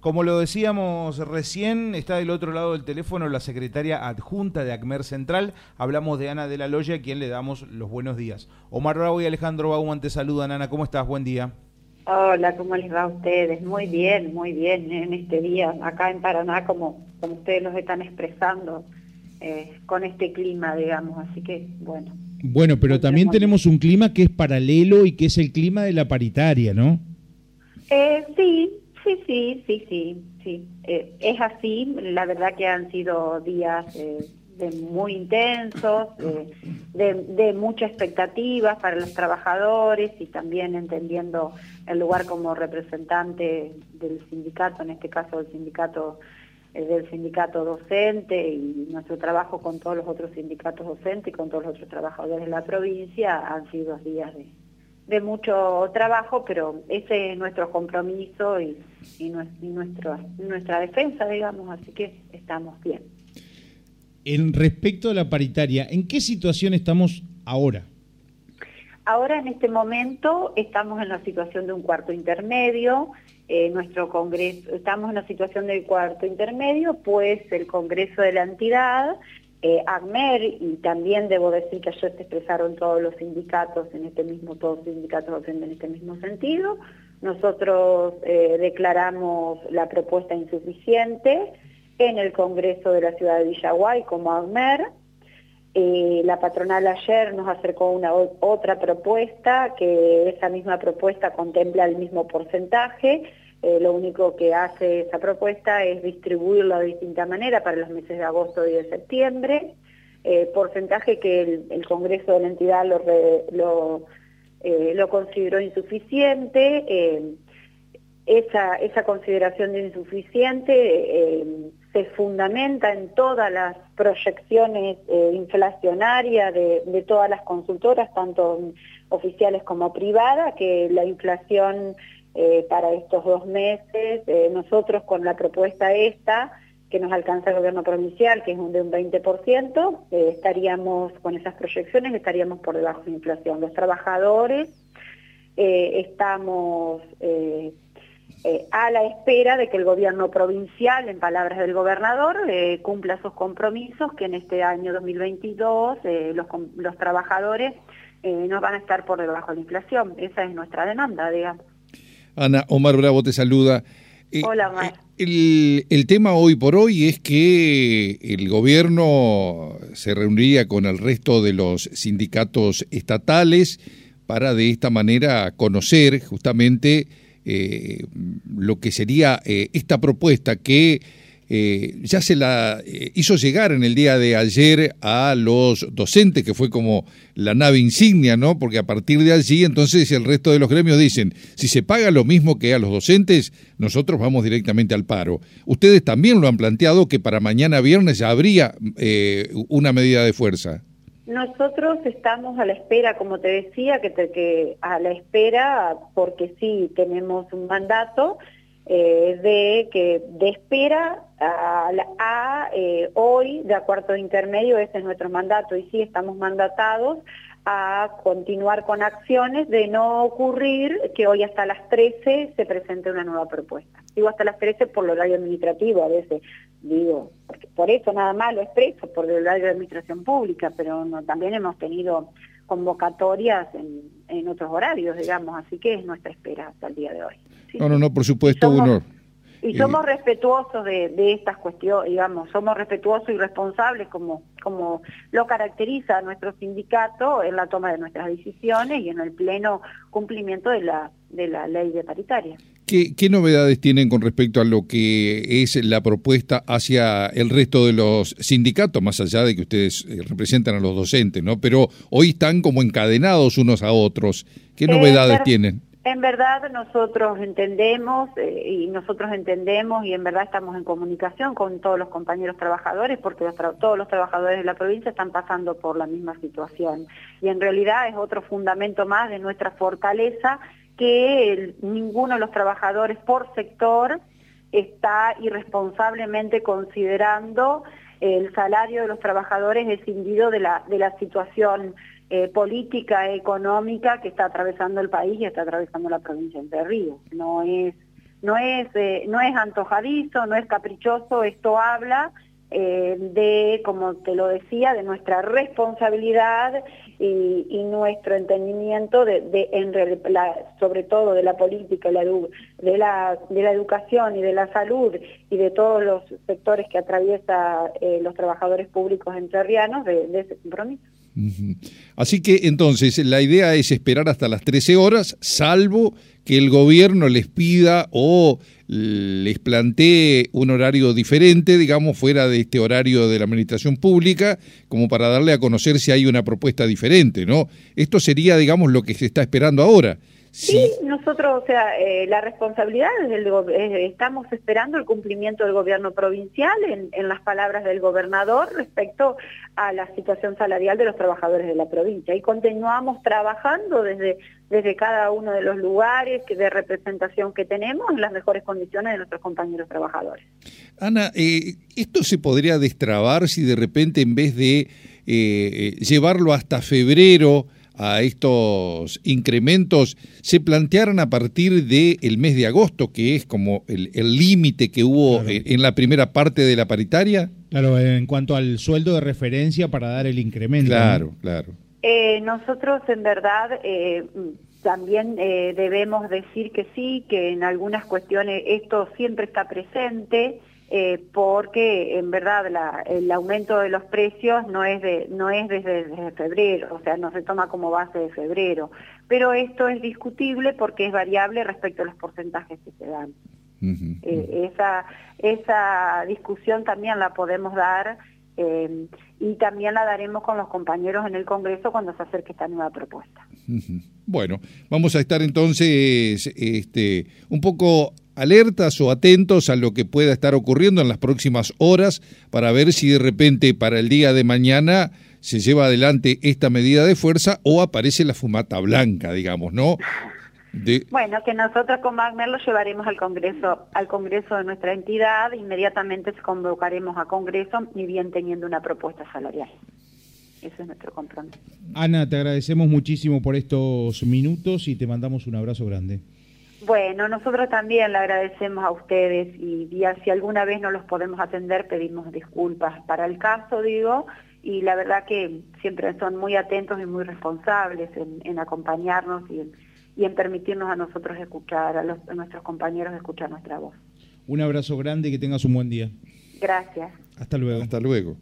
Como lo decíamos recién, está del otro lado del teléfono la secretaria adjunta de ACMER Central. Hablamos de Ana de la Loya, a quien le damos los buenos días. Omar Bravo y Alejandro Bauman te saludan. Ana, ¿cómo estás? Buen día. Hola, ¿cómo les va a ustedes? Muy bien, muy bien en este día, acá en Paraná, como, como ustedes nos están expresando, eh, con este clima, digamos, así que bueno. Bueno, pero también tenemos un clima que es paralelo y que es el clima de la paritaria, ¿no? Eh, sí, Sí, sí, sí, sí, sí. Eh, es así, la verdad que han sido días eh, de muy intensos, de, de muchas expectativas para los trabajadores y también entendiendo el lugar como representante del sindicato, en este caso del sindicato eh, del sindicato docente y nuestro trabajo con todos los otros sindicatos docentes y con todos los otros trabajadores de la provincia han sido días de, de mucho trabajo, pero ese es nuestro compromiso y, y, nuestra, nuestra defensa, digamos, así que estamos bien. En respecto a la paritaria, ¿en qué situación estamos ahora? Ahora en este momento estamos en la situación de un cuarto intermedio, eh, nuestro congreso, estamos en la situación del cuarto intermedio, pues el congreso de la entidad eh, ACMER, y también debo decir que ayer se expresaron todos los sindicatos en este mismo, todos los sindicatos en este mismo sentido. Nosotros eh, declaramos la propuesta insuficiente en el Congreso de la Ciudad de Villaguay como ACMER. Eh, la patronal ayer nos acercó una otra propuesta, que esa misma propuesta contempla el mismo porcentaje, eh, lo único que hace esa propuesta es distribuirlo de distinta manera para los meses de agosto y de septiembre, eh, porcentaje que el, Congreso de la entidad lo, lo, eh, lo consideró insuficiente. Esa, esa, consideración de insuficiente se fundamenta en todas las proyecciones inflacionarias de, de, todas las consultoras, tanto oficiales como privadas, que la inflación eh, para estos dos meses. Eh, nosotros con la propuesta esta, que nos alcanza el gobierno provincial, que es de un 20%, eh, estaríamos con esas proyecciones, estaríamos por debajo de inflación. Los trabajadores estamos a la espera de que el gobierno provincial, en palabras del gobernador, cumpla sus compromisos, que en este año 2022 los, los trabajadores no van a estar por debajo de la inflación. Esa es nuestra demanda, digamos. Ana, Omar Bravo te saluda. Eh, Hola, Omar. El, el, tema hoy por hoy es que el gobierno se reuniría con el resto de los sindicatos estatales para de esta manera conocer justamente eh, lo que sería eh, esta propuesta que eh, ya se la eh, hizo llegar en el día de ayer a los docentes, que fue como la nave insignia, ¿no? Porque a partir de allí, entonces, el resto de los gremios dicen, si se paga lo mismo que a los docentes, nosotros vamos directamente al paro. Ustedes también lo han planteado que para mañana viernes ya habría eh, una medida de fuerza. Nosotros estamos a la espera, como te decía, que, que a la espera, porque sí tenemos un mandato, eh, de que de espera a, eh, hoy de acuerdo intermedio, ese es nuestro mandato. Y sí estamos mandatados a continuar con acciones de no ocurrir que hoy hasta las 13 se presente una nueva propuesta. Digo hasta las 13 por el horario administrativo a veces, digo, porque por eso nada más lo expreso, por el horario de administración pública, pero también hemos tenido convocatorias en, en otros horarios, digamos, así que es nuestra espera hasta el día de hoy no, no, no, por supuesto, uno... Y somos respetuosos de, de, estas cuestiones, digamos, somos respetuosos y responsables como, como lo caracteriza nuestro sindicato en la toma de nuestras decisiones y en el pleno cumplimiento de la, de la ley de paritaria. ¿Qué, ¿Qué, novedades tienen con respecto a lo que es la propuesta hacia el resto de los sindicatos, más allá de que ustedes eh, representan a los docentes, ¿no? Pero hoy están como encadenados unos a otros. ¿Qué novedades tienen? En verdad nosotros entendemos eh, y nosotros entendemos y en verdad estamos en comunicación con todos los compañeros trabajadores porque todos los trabajadores de la provincia están pasando por la misma situación. Y en realidad es otro fundamento más de nuestra fortaleza que ninguno de los trabajadores por sector está irresponsablemente considerando el salario de los trabajadores escindido de la, de la situación eh, política económica que está atravesando el país y está atravesando la provincia de Río. No es, no es, eh, no es antojadizo, no es caprichoso, esto habla eh, de, como te lo decía, de nuestra responsabilidad y, nuestro entendimiento de, sobre todo de la política, de, la, de la educación y de la salud y de todos los sectores que atraviesa los trabajadores públicos entrerrianos de ese compromiso. Así que entonces la idea es esperar hasta las 13 horas, salvo que el gobierno les pida o les plantee un horario diferente, digamos, fuera de este horario de la administración pública, como para darle a conocer si hay una propuesta diferente, ¿no? Esto sería, digamos, lo que se está esperando ahora. Sí, nosotros, o sea, eh, la responsabilidad es del estamos esperando el cumplimiento del gobierno provincial en, en, las palabras del gobernador respecto a la situación salarial de los trabajadores de la provincia y continuamos trabajando desde, desde cada uno de los lugares de representación que tenemos en las mejores condiciones de nuestros compañeros trabajadores. Ana, eh, ¿esto se podría destrabar si de repente en vez de eh, llevarlo hasta febrero, a estos incrementos se plantearan a partir del mes de agosto, que es como el límite que hubo en, la primera parte de la paritaria? Claro, en cuanto al sueldo de referencia para dar el incremento. Claro, claro. Eh, nosotros en verdad eh, también eh, debemos decir que sí, que en algunas cuestiones esto siempre está presente. Eh, porque en verdad el aumento de los precios no es, de, no es desde, febrero, o sea, no se toma como base de febrero, pero esto es discutible porque es variable respecto a los porcentajes que se dan. Eh, esa, esa discusión también la podemos dar eh, y también la daremos con los compañeros en el Congreso cuando se acerque esta nueva propuesta. Bueno, vamos a estar entonces este, un poco alertas o atentos a lo que pueda estar ocurriendo en las próximas horas para ver si de repente para el día de mañana se lleva adelante esta medida de fuerza o aparece la fumata blanca, digamos, ¿no? Bueno, que nosotros con Magner lo llevaremos al Congreso, al Congreso de nuestra entidad, inmediatamente convocaremos a Congreso, ni bien teniendo una propuesta salarial. Ese es nuestro compromiso. Ana, te agradecemos muchísimo por estos minutos y te mandamos un abrazo grande. Bueno, nosotros también le agradecemos a ustedes y, si alguna vez no los podemos atender pedimos disculpas para el caso, digo, y la verdad que siempre son muy atentos y muy responsables en, acompañarnos y en, permitirnos a nosotros escuchar, a, a nuestros compañeros escuchar nuestra voz. Un abrazo grande y que tengas un buen día. Gracias. Hasta luego. Hasta luego.